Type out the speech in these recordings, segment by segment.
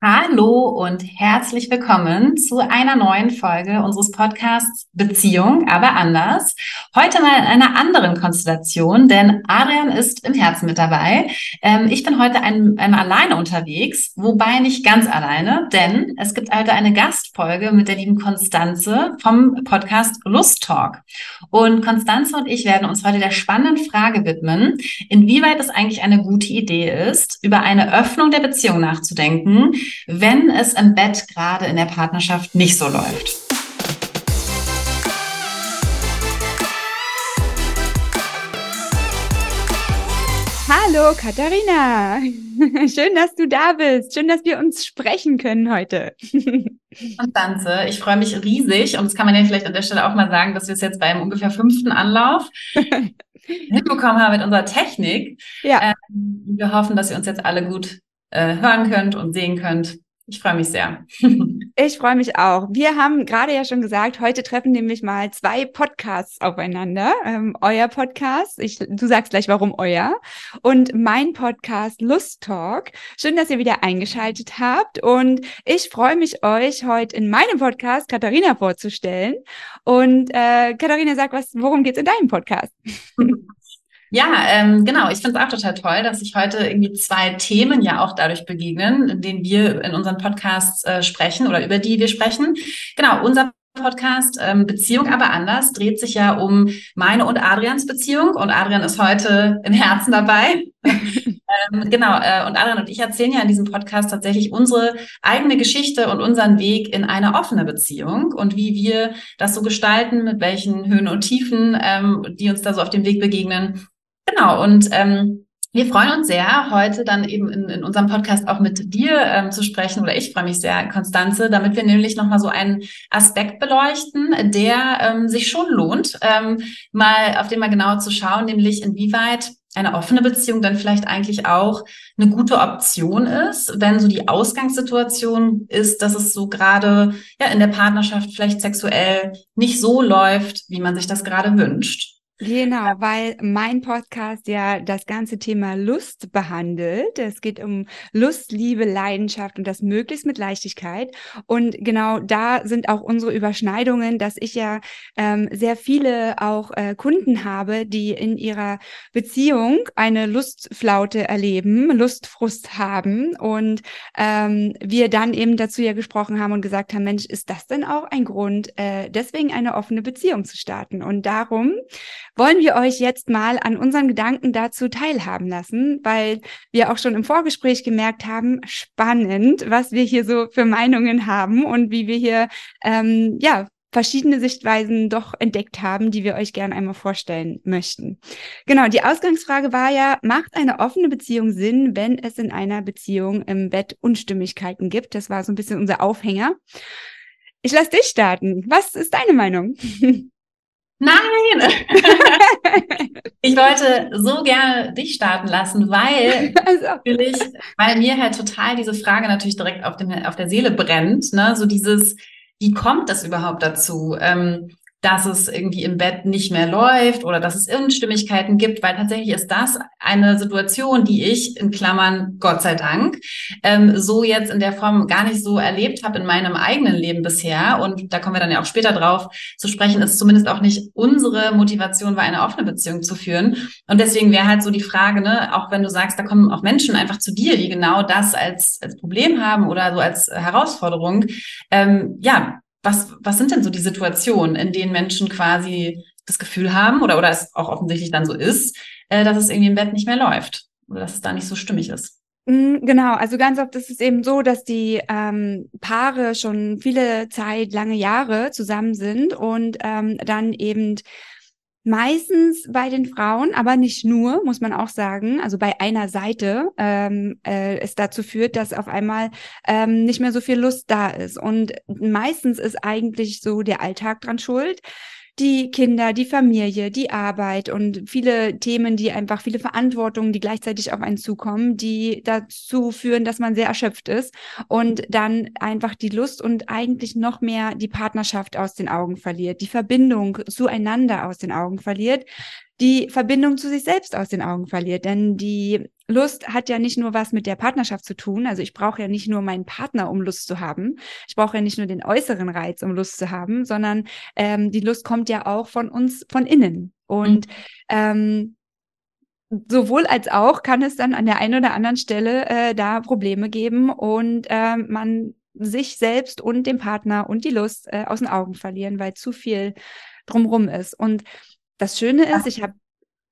Hallo und herzlich willkommen zu einer neuen Folge unseres Podcasts Beziehung, aber anders. Heute mal in einer anderen Konstellation, denn Adrian ist im Herzen mit dabei. Ähm, ich bin heute ein, einmal alleine unterwegs, wobei nicht ganz alleine, denn es gibt heute eine Gastfolge mit der lieben Konstanze vom Podcast Lust Talk. Und Konstanze und ich werden uns heute der spannenden Frage widmen, inwieweit es eigentlich eine gute Idee ist, über eine Öffnung der Beziehung nachzudenken, wenn es im Bett gerade in der Partnerschaft nicht so läuft. Hallo Katharina, schön, dass du da bist. Schön, dass wir uns sprechen können heute. Konstanze, ich freue mich riesig und das kann man ja vielleicht an der Stelle auch mal sagen, dass wir es jetzt beim ungefähr fünften Anlauf hinbekommen haben mit unserer Technik. Ja. Ähm, wir hoffen, dass ihr uns jetzt alle gut äh, hören könnt und sehen könnt. Ich freue mich sehr. ich freue mich auch. Wir haben gerade ja schon gesagt, heute treffen nämlich mal zwei Podcasts aufeinander. Ähm, euer Podcast, ich, du sagst gleich, warum euer, und mein Podcast Lust Talk. Schön, dass ihr wieder eingeschaltet habt. Und ich freue mich, euch heute in meinem Podcast Katharina vorzustellen. Und äh, Katharina, sag was, worum geht's in deinem Podcast? Ja, ähm, genau. Ich finde es auch total toll, dass sich heute irgendwie zwei Themen ja auch dadurch begegnen, in denen wir in unseren Podcasts äh, sprechen oder über die wir sprechen. Genau, unser Podcast ähm, Beziehung aber anders dreht sich ja um meine und Adrians Beziehung und Adrian ist heute im Herzen dabei. ähm, genau, äh, und Adrian und ich erzählen ja in diesem Podcast tatsächlich unsere eigene Geschichte und unseren Weg in eine offene Beziehung und wie wir das so gestalten, mit welchen Höhen und Tiefen, ähm, die uns da so auf dem Weg begegnen Genau, und ähm, wir freuen uns sehr, heute dann eben in, in unserem Podcast auch mit dir ähm, zu sprechen, oder ich freue mich sehr, Konstanze, damit wir nämlich nochmal so einen Aspekt beleuchten, der ähm, sich schon lohnt, ähm, mal auf den mal genauer zu schauen, nämlich inwieweit eine offene Beziehung dann vielleicht eigentlich auch eine gute Option ist, wenn so die Ausgangssituation ist, dass es so gerade ja in der Partnerschaft vielleicht sexuell nicht so läuft, wie man sich das gerade wünscht. Genau, weil mein Podcast ja das ganze Thema Lust behandelt. Es geht um Lust, Liebe, Leidenschaft und das möglichst mit Leichtigkeit. Und genau da sind auch unsere Überschneidungen, dass ich ja ähm, sehr viele auch äh, Kunden habe, die in ihrer Beziehung eine Lustflaute erleben, Lustfrust haben und ähm, wir dann eben dazu ja gesprochen haben und gesagt haben, Mensch, ist das denn auch ein Grund, äh, deswegen eine offene Beziehung zu starten? Und darum wollen wir euch jetzt mal an unseren Gedanken dazu teilhaben lassen, weil wir auch schon im Vorgespräch gemerkt haben, spannend, was wir hier so für Meinungen haben und wie wir hier ähm, ja verschiedene Sichtweisen doch entdeckt haben, die wir euch gerne einmal vorstellen möchten. Genau, die Ausgangsfrage war ja, macht eine offene Beziehung Sinn, wenn es in einer Beziehung im Bett Unstimmigkeiten gibt? Das war so ein bisschen unser Aufhänger. Ich lasse dich starten. Was ist deine Meinung? Nein! ich wollte so gerne dich starten lassen, weil also. natürlich, weil mir halt total diese Frage natürlich direkt auf, dem, auf der Seele brennt, ne? So dieses, wie kommt das überhaupt dazu? Ähm, dass es irgendwie im Bett nicht mehr läuft oder dass es Unstimmigkeiten gibt, weil tatsächlich ist das eine Situation, die ich in Klammern Gott sei Dank ähm, so jetzt in der Form gar nicht so erlebt habe in meinem eigenen Leben bisher. Und da kommen wir dann ja auch später drauf zu sprechen, ist zumindest auch nicht unsere Motivation war, eine offene Beziehung zu führen. Und deswegen wäre halt so die Frage, ne, auch wenn du sagst, da kommen auch Menschen einfach zu dir, die genau das als, als Problem haben oder so als Herausforderung. Ähm, ja, was, was sind denn so die Situationen, in denen Menschen quasi das Gefühl haben oder, oder es auch offensichtlich dann so ist, äh, dass es irgendwie im Bett nicht mehr läuft oder dass es da nicht so stimmig ist? Mm, genau, also ganz oft ist es eben so, dass die ähm, Paare schon viele Zeit, lange Jahre zusammen sind und ähm, dann eben Meistens bei den Frauen, aber nicht nur, muss man auch sagen. Also bei einer Seite ähm, äh, es dazu führt, dass auf einmal ähm, nicht mehr so viel Lust da ist. Und meistens ist eigentlich so der Alltag dran schuld die Kinder, die Familie, die Arbeit und viele Themen, die einfach viele Verantwortungen, die gleichzeitig auf einen zukommen, die dazu führen, dass man sehr erschöpft ist und dann einfach die Lust und eigentlich noch mehr die Partnerschaft aus den Augen verliert, die Verbindung zueinander aus den Augen verliert die Verbindung zu sich selbst aus den Augen verliert. Denn die Lust hat ja nicht nur was mit der Partnerschaft zu tun. Also ich brauche ja nicht nur meinen Partner, um Lust zu haben. Ich brauche ja nicht nur den äußeren Reiz, um Lust zu haben, sondern ähm, die Lust kommt ja auch von uns, von innen. Und mhm. ähm, sowohl als auch kann es dann an der einen oder anderen Stelle äh, da Probleme geben und äh, man sich selbst und den Partner und die Lust äh, aus den Augen verlieren, weil zu viel drumrum ist. Und das Schöne ist, ich habe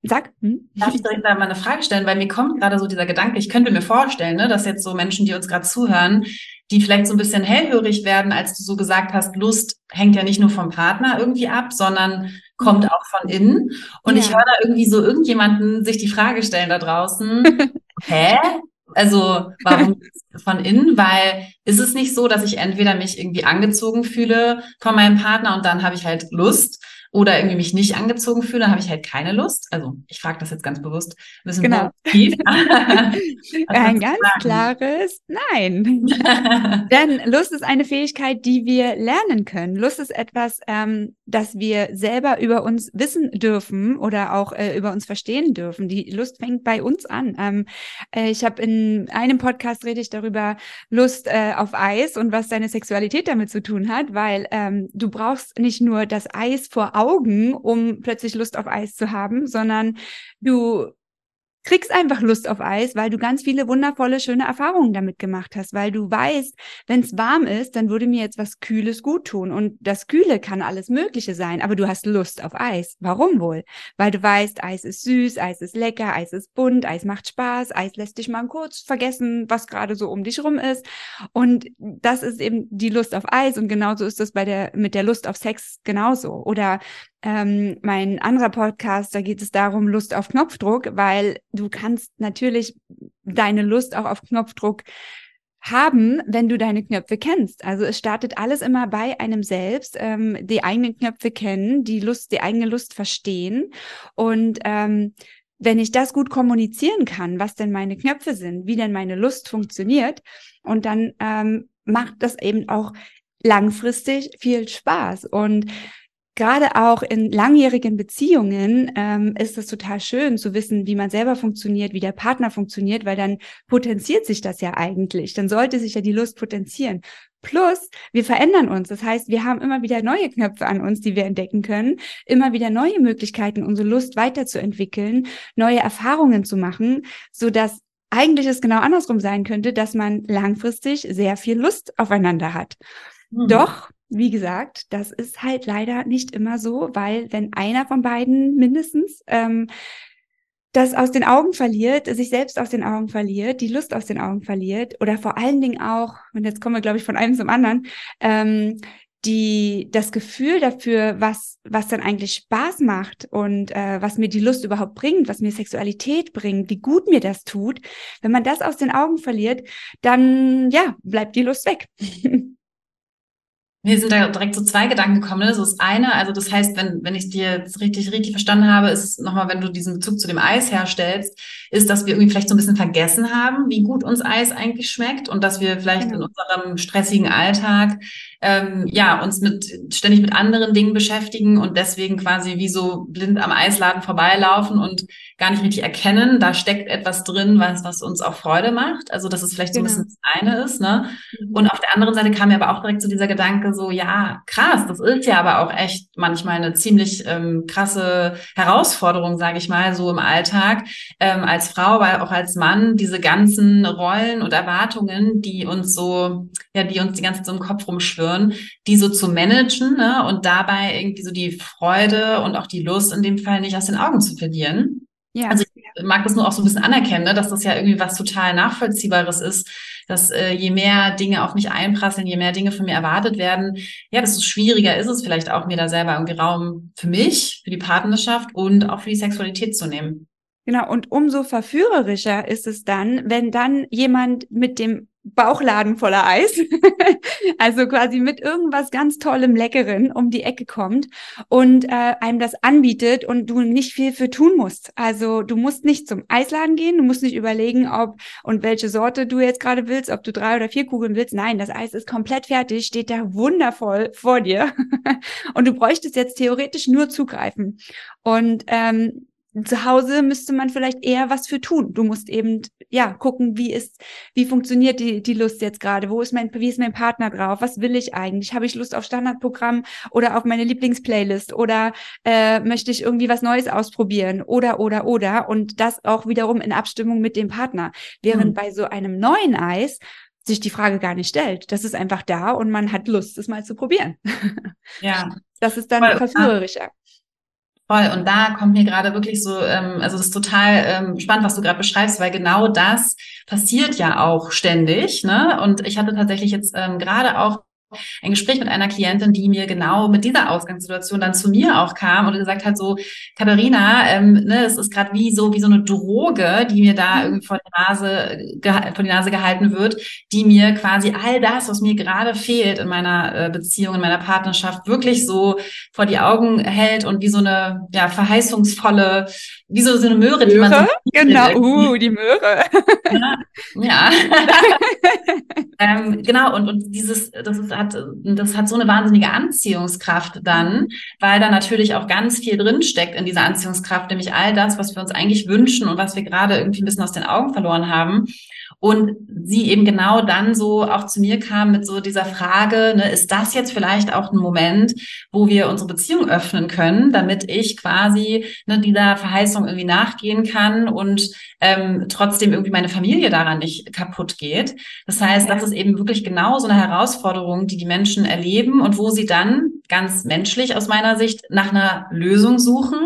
Sag. Hm? Darf ich direkt da mal eine Frage stellen? Weil mir kommt gerade so dieser Gedanke, ich könnte mir vorstellen, ne, dass jetzt so Menschen, die uns gerade zuhören, die vielleicht so ein bisschen hellhörig werden, als du so gesagt hast, Lust hängt ja nicht nur vom Partner irgendwie ab, sondern kommt mhm. auch von innen. Und ja. ich höre da irgendwie so irgendjemanden sich die Frage stellen da draußen, hä? Also warum von innen? Weil ist es nicht so, dass ich entweder mich irgendwie angezogen fühle von meinem Partner und dann habe ich halt Lust oder irgendwie mich nicht angezogen fühle, dann habe ich halt keine Lust. Also ich frage das jetzt ganz bewusst. Ein bisschen genau. Ein ganz klares Nein. Denn Lust ist eine Fähigkeit, die wir lernen können. Lust ist etwas, ähm, das wir selber über uns wissen dürfen oder auch äh, über uns verstehen dürfen. Die Lust fängt bei uns an. Ähm, äh, ich habe in einem Podcast rede ich darüber Lust äh, auf Eis und was deine Sexualität damit zu tun hat, weil ähm, du brauchst nicht nur das Eis vor Augen, um plötzlich Lust auf Eis zu haben, sondern du kriegst einfach Lust auf Eis, weil du ganz viele wundervolle, schöne Erfahrungen damit gemacht hast, weil du weißt, wenn es warm ist, dann würde mir jetzt was Kühles gut tun. Und das Kühle kann alles Mögliche sein, aber du hast Lust auf Eis. Warum wohl? Weil du weißt, Eis ist süß, Eis ist lecker, Eis ist bunt, Eis macht Spaß, Eis lässt dich mal kurz vergessen, was gerade so um dich rum ist. Und das ist eben die Lust auf Eis. Und genauso ist das bei der, mit der Lust auf Sex genauso. Oder ähm, mein anderer Podcast, da geht es darum, Lust auf Knopfdruck, weil du kannst natürlich deine Lust auch auf Knopfdruck haben, wenn du deine Knöpfe kennst. Also es startet alles immer bei einem selbst, ähm, die eigenen Knöpfe kennen, die Lust, die eigene Lust verstehen und ähm, wenn ich das gut kommunizieren kann, was denn meine Knöpfe sind, wie denn meine Lust funktioniert, und dann ähm, macht das eben auch langfristig viel Spaß. Und gerade auch in langjährigen Beziehungen ähm, ist es total schön zu wissen, wie man selber funktioniert, wie der Partner funktioniert, weil dann potenziert sich das ja eigentlich. Dann sollte sich ja die Lust potenzieren. Plus, wir verändern uns. Das heißt, wir haben immer wieder neue Knöpfe an uns, die wir entdecken können, immer wieder neue Möglichkeiten, unsere Lust weiterzuentwickeln, neue Erfahrungen zu machen, so dass eigentlich es genau andersrum sein könnte, dass man langfristig sehr viel Lust aufeinander hat. Mhm. Doch wie gesagt, das ist halt leider nicht immer so, weil wenn einer von beiden mindestens ähm, das aus den Augen verliert, sich selbst aus den Augen verliert, die Lust aus den Augen verliert oder vor allen Dingen auch, und jetzt kommen wir, glaube ich, von einem zum anderen, ähm, die das Gefühl dafür, was was dann eigentlich Spaß macht und äh, was mir die Lust überhaupt bringt, was mir Sexualität bringt, wie gut mir das tut, wenn man das aus den Augen verliert, dann ja bleibt die Lust weg. Mir sind da direkt so zwei Gedanken gekommen. Ne? So das eine, also das heißt, wenn, wenn ich dir jetzt richtig, richtig verstanden habe, ist nochmal, wenn du diesen Bezug zu dem Eis herstellst, ist, dass wir irgendwie vielleicht so ein bisschen vergessen haben, wie gut uns Eis eigentlich schmeckt und dass wir vielleicht genau. in unserem stressigen Alltag ähm, ja uns mit ständig mit anderen Dingen beschäftigen und deswegen quasi wie so blind am Eisladen vorbeilaufen und gar nicht richtig erkennen, da steckt etwas drin, was, was uns auch Freude macht. Also dass es vielleicht genau. so ein genau. bisschen das eine ist. Ne? Mhm. Und auf der anderen Seite kam mir aber auch direkt so dieser Gedanke, so, ja, krass, das ist ja aber auch echt manchmal eine ziemlich ähm, krasse Herausforderung, sage ich mal, so im Alltag, ähm, als Frau, weil auch als Mann, diese ganzen Rollen und Erwartungen, die uns so, ja, die uns die ganze Zeit so im Kopf rumschwirren, die so zu managen ne? und dabei irgendwie so die Freude und auch die Lust in dem Fall nicht aus den Augen zu verlieren. Ja. Also ich mag das nur auch so ein bisschen anerkennen, ne, dass das ja irgendwie was total Nachvollziehbares ist, dass äh, je mehr Dinge auf mich einprasseln, je mehr Dinge von mir erwartet werden, ja, desto schwieriger ist es vielleicht auch, mir da selber irgendwie Raum für mich, für die Partnerschaft und auch für die Sexualität zu nehmen. Genau, und umso verführerischer ist es dann, wenn dann jemand mit dem Bauchladen voller Eis, also quasi mit irgendwas ganz Tollem, Leckeren um die Ecke kommt und äh, einem das anbietet und du nicht viel für tun musst. Also du musst nicht zum Eisladen gehen, du musst nicht überlegen, ob und welche Sorte du jetzt gerade willst, ob du drei oder vier Kugeln willst. Nein, das Eis ist komplett fertig, steht da wundervoll vor dir und du bräuchtest jetzt theoretisch nur zugreifen. Und ähm, zu Hause müsste man vielleicht eher was für tun. Du musst eben ja gucken, wie ist, wie funktioniert die die Lust jetzt gerade? Wo ist mein, wie ist mein Partner drauf? Was will ich eigentlich? Habe ich Lust auf Standardprogramm oder auf meine Lieblingsplaylist oder äh, möchte ich irgendwie was Neues ausprobieren oder oder oder und das auch wiederum in Abstimmung mit dem Partner. Während mhm. bei so einem neuen Eis sich die Frage gar nicht stellt. Das ist einfach da und man hat Lust, es mal zu probieren. Ja. Das ist dann verführerischer. Voll. Und da kommt mir gerade wirklich so, ähm, also das ist total ähm, spannend, was du gerade beschreibst, weil genau das passiert ja auch ständig. Ne? Und ich hatte tatsächlich jetzt ähm, gerade auch ein Gespräch mit einer Klientin, die mir genau mit dieser Ausgangssituation dann zu mir auch kam und gesagt hat, so, Katharina, ähm, ne, es ist gerade wie so, wie so eine Droge, die mir da mhm. irgendwie vor die Nase, vor die Nase gehalten wird, die mir quasi all das, was mir gerade fehlt in meiner äh, Beziehung, in meiner Partnerschaft, wirklich so vor die Augen hält und wie so eine, ja, verheißungsvolle, wie so, so eine Möhre, Möhre? die man so Genau, uh, die Möhre. ja. ja. ähm, genau, und, und dieses, das ist hat, das hat so eine wahnsinnige Anziehungskraft dann, weil da natürlich auch ganz viel drinsteckt in dieser Anziehungskraft, nämlich all das, was wir uns eigentlich wünschen und was wir gerade irgendwie ein bisschen aus den Augen verloren haben. Und sie eben genau dann so auch zu mir kam mit so dieser Frage, ne, ist das jetzt vielleicht auch ein Moment, wo wir unsere Beziehung öffnen können, damit ich quasi ne, dieser Verheißung irgendwie nachgehen kann und ähm, trotzdem irgendwie meine Familie daran nicht kaputt geht. Das heißt, das ist eben wirklich genau so eine Herausforderung, die die Menschen erleben und wo sie dann ganz menschlich aus meiner Sicht nach einer Lösung suchen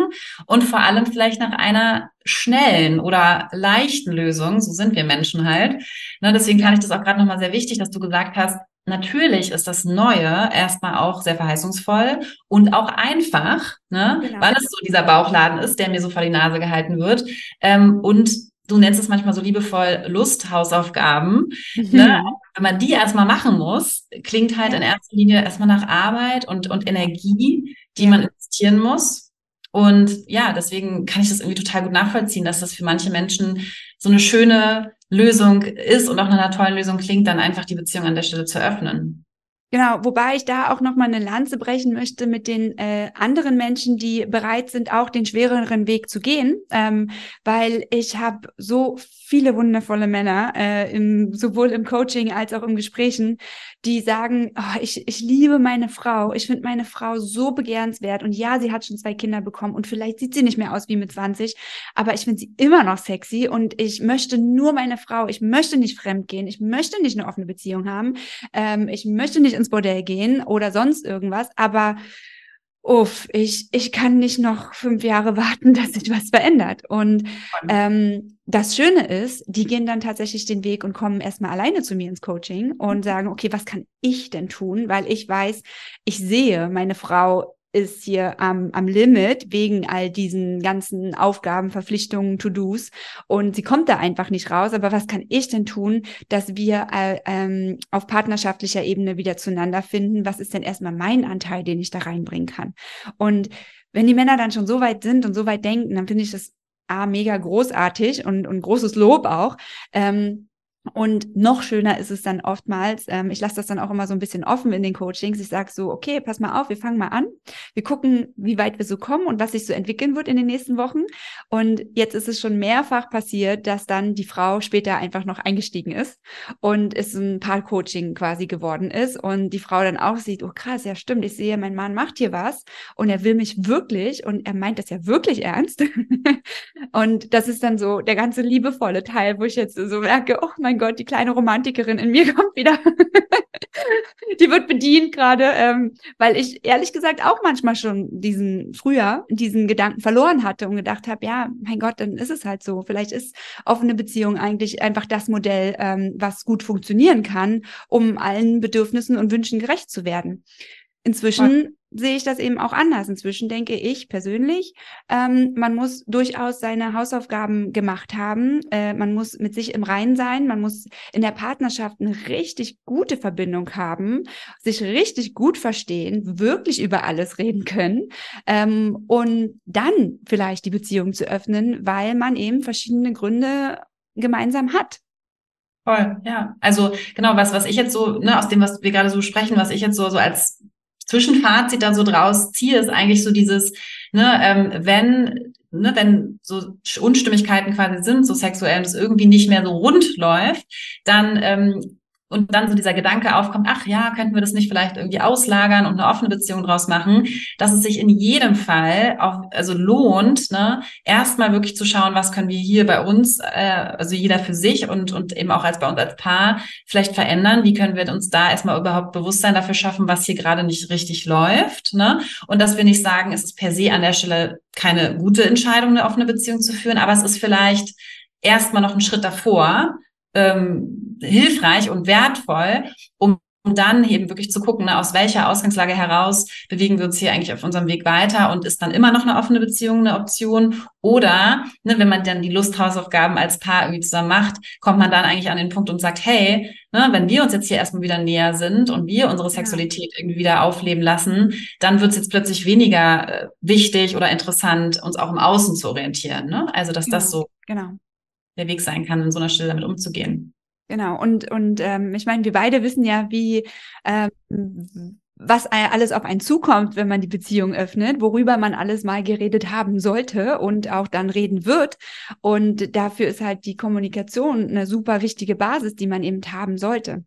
und vor allem vielleicht nach einer schnellen oder leichten Lösung. So sind wir Menschen halt. Ne, deswegen kann ich das auch gerade nochmal sehr wichtig, dass du gesagt hast, natürlich ist das Neue erstmal auch sehr verheißungsvoll und auch einfach, ne? Genau. weil es so dieser Bauchladen ist, der mir so vor die Nase gehalten wird. Ähm, und du nennst es manchmal so liebevoll Lusthausaufgaben. Mhm. Ne? Wenn man die erstmal machen muss, klingt halt in erster Linie erstmal nach Arbeit und, und Energie, die man investieren muss. Und ja, deswegen kann ich das irgendwie total gut nachvollziehen, dass das für manche Menschen so eine schöne Lösung ist und auch nach einer tollen Lösung klingt, dann einfach die Beziehung an der Stelle zu öffnen. Genau, wobei ich da auch noch mal eine Lanze brechen möchte mit den äh, anderen Menschen, die bereit sind, auch den schwereren Weg zu gehen, ähm, weil ich habe so viele wundervolle Männer, äh, im, sowohl im Coaching als auch im Gesprächen, die sagen, oh, ich, ich liebe meine Frau, ich finde meine Frau so begehrenswert. Und ja, sie hat schon zwei Kinder bekommen und vielleicht sieht sie nicht mehr aus wie mit 20, aber ich finde sie immer noch sexy und ich möchte nur meine Frau, ich möchte nicht fremd gehen, ich möchte nicht eine offene Beziehung haben, ähm, ich möchte nicht ins Bordell gehen oder sonst irgendwas, aber uff, ich, ich kann nicht noch fünf Jahre warten, dass sich was verändert. Und ähm, das Schöne ist, die gehen dann tatsächlich den Weg und kommen erstmal alleine zu mir ins Coaching und mhm. sagen, okay, was kann ich denn tun? Weil ich weiß, ich sehe, meine Frau ist hier am, am Limit wegen all diesen ganzen Aufgaben, Verpflichtungen, To-Dos und sie kommt da einfach nicht raus. Aber was kann ich denn tun, dass wir äh, ähm, auf partnerschaftlicher Ebene wieder zueinander finden? Was ist denn erstmal mein Anteil, den ich da reinbringen kann? Und wenn die Männer dann schon so weit sind und so weit denken, dann finde ich das A, mega großartig und, und großes Lob auch. Ähm, und noch schöner ist es dann oftmals, ähm, ich lasse das dann auch immer so ein bisschen offen in den Coachings. Ich sage so, okay, pass mal auf, wir fangen mal an. Wir gucken, wie weit wir so kommen und was sich so entwickeln wird in den nächsten Wochen. Und jetzt ist es schon mehrfach passiert, dass dann die Frau später einfach noch eingestiegen ist und es ein Paar-Coaching quasi geworden ist. Und die Frau dann auch sieht, oh krass, ja stimmt, ich sehe, mein Mann macht hier was und er will mich wirklich und er meint das ja wirklich ernst. und das ist dann so der ganze liebevolle Teil, wo ich jetzt so merke, oh mein mein Gott, die kleine Romantikerin in mir kommt wieder. die wird bedient gerade, ähm, weil ich ehrlich gesagt auch manchmal schon diesen früher diesen Gedanken verloren hatte und gedacht habe, ja, mein Gott, dann ist es halt so. Vielleicht ist offene Beziehung eigentlich einfach das Modell, ähm, was gut funktionieren kann, um allen Bedürfnissen und Wünschen gerecht zu werden. Inzwischen sehe ich das eben auch anders. Inzwischen denke ich persönlich, ähm, man muss durchaus seine Hausaufgaben gemacht haben. Äh, man muss mit sich im Reinen sein. Man muss in der Partnerschaft eine richtig gute Verbindung haben, sich richtig gut verstehen, wirklich über alles reden können ähm, und dann vielleicht die Beziehung zu öffnen, weil man eben verschiedene Gründe gemeinsam hat. Voll, ja. Also genau, was, was ich jetzt so, ne, aus dem, was wir gerade so sprechen, was ich jetzt so, so als Zwischenfazit da so draus ziehe, ist eigentlich so dieses, ne, ähm, wenn ne, wenn so Unstimmigkeiten quasi sind, so sexuell und es irgendwie nicht mehr so rund läuft, dann ähm, und dann so dieser Gedanke aufkommt, ach ja, könnten wir das nicht vielleicht irgendwie auslagern und eine offene Beziehung draus machen, dass es sich in jedem Fall auch also lohnt, ne, erstmal wirklich zu schauen, was können wir hier bei uns, äh, also jeder für sich und und eben auch als bei uns als Paar vielleicht verändern, wie können wir uns da erstmal überhaupt Bewusstsein dafür schaffen, was hier gerade nicht richtig läuft, ne? Und dass wir nicht sagen, es ist per se an der Stelle keine gute Entscheidung, eine offene Beziehung zu führen, aber es ist vielleicht erstmal noch ein Schritt davor, ähm, hilfreich und wertvoll, um um dann eben wirklich zu gucken, ne, aus welcher Ausgangslage heraus bewegen wir uns hier eigentlich auf unserem Weg weiter und ist dann immer noch eine offene Beziehung eine Option? Oder ne, wenn man dann die Lusthausaufgaben als Paar irgendwie zusammen macht, kommt man dann eigentlich an den Punkt und sagt, hey, ne, wenn wir uns jetzt hier erstmal wieder näher sind und wir unsere Sexualität irgendwie wieder aufleben lassen, dann wird es jetzt plötzlich weniger äh, wichtig oder interessant, uns auch im Außen zu orientieren. Ne? Also dass genau. das so genau der Weg sein kann, in so einer Stelle damit umzugehen. Genau, und, und ähm, ich meine, wir beide wissen ja, wie ähm, was alles auf einen zukommt, wenn man die Beziehung öffnet, worüber man alles mal geredet haben sollte und auch dann reden wird. Und dafür ist halt die Kommunikation eine super wichtige Basis, die man eben haben sollte.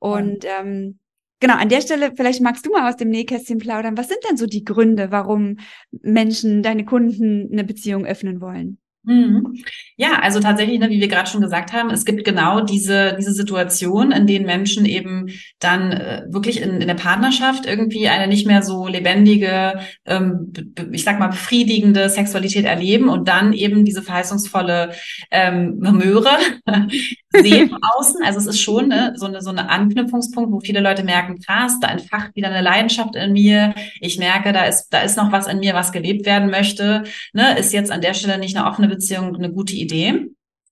Und ja. ähm, genau, an der Stelle, vielleicht magst du mal aus dem Nähkästchen plaudern. Was sind denn so die Gründe, warum Menschen, deine Kunden eine Beziehung öffnen wollen? Mhm. Ja, also tatsächlich, ne, wie wir gerade schon gesagt haben, es gibt genau diese, diese Situation, in denen Menschen eben dann äh, wirklich in, in der Partnerschaft irgendwie eine nicht mehr so lebendige, ähm, ich sag mal, befriedigende Sexualität erleben und dann eben diese verheißungsvolle ähm, Möhre sehen außen. Also es ist schon ne, so, eine, so eine Anknüpfungspunkt, wo viele Leute merken, krass, da entfacht wieder eine Leidenschaft in mir. Ich merke, da ist, da ist noch was in mir, was gelebt werden möchte. Ne, ist jetzt an der Stelle nicht eine offene Beziehung eine gute Idee.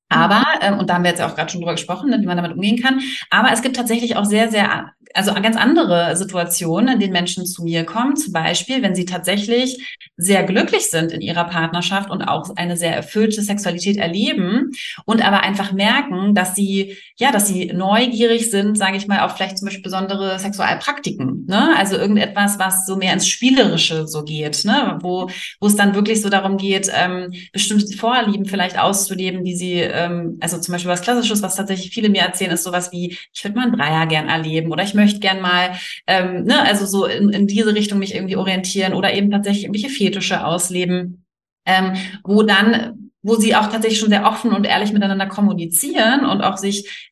Aber, ähm, und da haben wir jetzt auch gerade schon drüber gesprochen, ne, wie man damit umgehen kann. Aber es gibt tatsächlich auch sehr, sehr also ganz andere Situationen, in denen Menschen zu mir kommen. Zum Beispiel, wenn sie tatsächlich sehr glücklich sind in ihrer Partnerschaft und auch eine sehr erfüllte Sexualität erleben und aber einfach merken, dass sie, ja, dass sie neugierig sind, sage ich mal, auf vielleicht zum Beispiel besondere Sexualpraktiken. Ne? Also irgendetwas, was so mehr ins Spielerische so geht, ne? wo, wo es dann wirklich so darum geht, ähm, bestimmte Vorlieben vielleicht auszuleben, die sie, ähm, also zum Beispiel was Klassisches, was tatsächlich viele mir erzählen, ist sowas wie, ich würde mal einen Dreier gern erleben oder ich möchte gern mal, ähm, ne, also so in, in diese Richtung mich irgendwie orientieren oder eben tatsächlich irgendwelche Fetische ausleben, ähm, wo dann, wo sie auch tatsächlich schon sehr offen und ehrlich miteinander kommunizieren und auch sich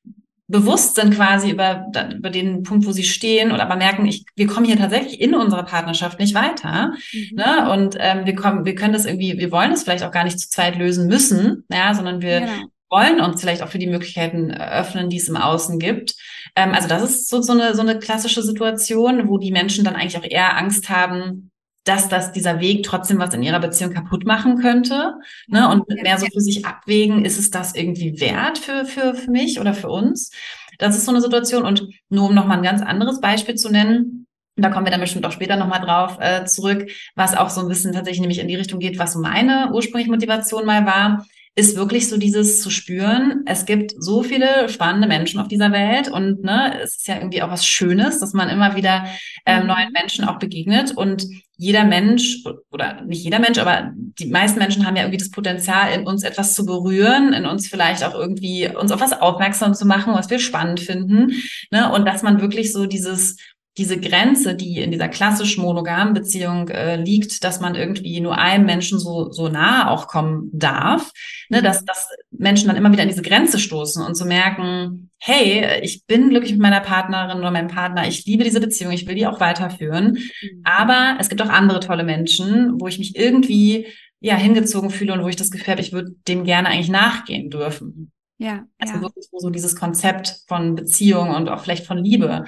bewusst sind quasi über, über den Punkt, wo sie stehen und aber merken, ich, wir kommen hier tatsächlich in unserer Partnerschaft nicht weiter. Mhm. Ne? Und ähm, wir kommen, wir können das irgendwie, wir wollen es vielleicht auch gar nicht zu zweit lösen müssen, ja, sondern wir genau. Wollen uns vielleicht auch für die Möglichkeiten öffnen, die es im Außen gibt. Ähm, also das ist so, so, eine, so eine klassische Situation, wo die Menschen dann eigentlich auch eher Angst haben, dass das dieser Weg trotzdem was in ihrer Beziehung kaputt machen könnte. Ne? Und mehr so für sich abwägen, ist es das irgendwie wert für, für, für mich oder für uns? Das ist so eine Situation. Und nur um nochmal ein ganz anderes Beispiel zu nennen, da kommen wir dann bestimmt auch später nochmal drauf äh, zurück, was auch so ein bisschen tatsächlich nämlich in die Richtung geht, was meine ursprüngliche Motivation mal war ist wirklich so dieses zu spüren, es gibt so viele spannende Menschen auf dieser Welt und ne, es ist ja irgendwie auch was Schönes, dass man immer wieder ähm, mhm. neuen Menschen auch begegnet und jeder Mensch oder nicht jeder Mensch, aber die meisten Menschen haben ja irgendwie das Potenzial, in uns etwas zu berühren, in uns vielleicht auch irgendwie uns auf was aufmerksam zu machen, was wir spannend finden. Ne? Und dass man wirklich so dieses diese Grenze, die in dieser klassischen monogamen Beziehung äh, liegt, dass man irgendwie nur einem Menschen so, so nah auch kommen darf, ne, dass, dass Menschen dann immer wieder an diese Grenze stoßen und zu so merken, hey, ich bin glücklich mit meiner Partnerin oder meinem Partner, ich liebe diese Beziehung, ich will die auch weiterführen. Mhm. Aber es gibt auch andere tolle Menschen, wo ich mich irgendwie ja hingezogen fühle und wo ich das Gefühl habe, ich würde dem gerne eigentlich nachgehen dürfen. Ja. Also ja. wirklich, wo so dieses Konzept von Beziehung und auch vielleicht von Liebe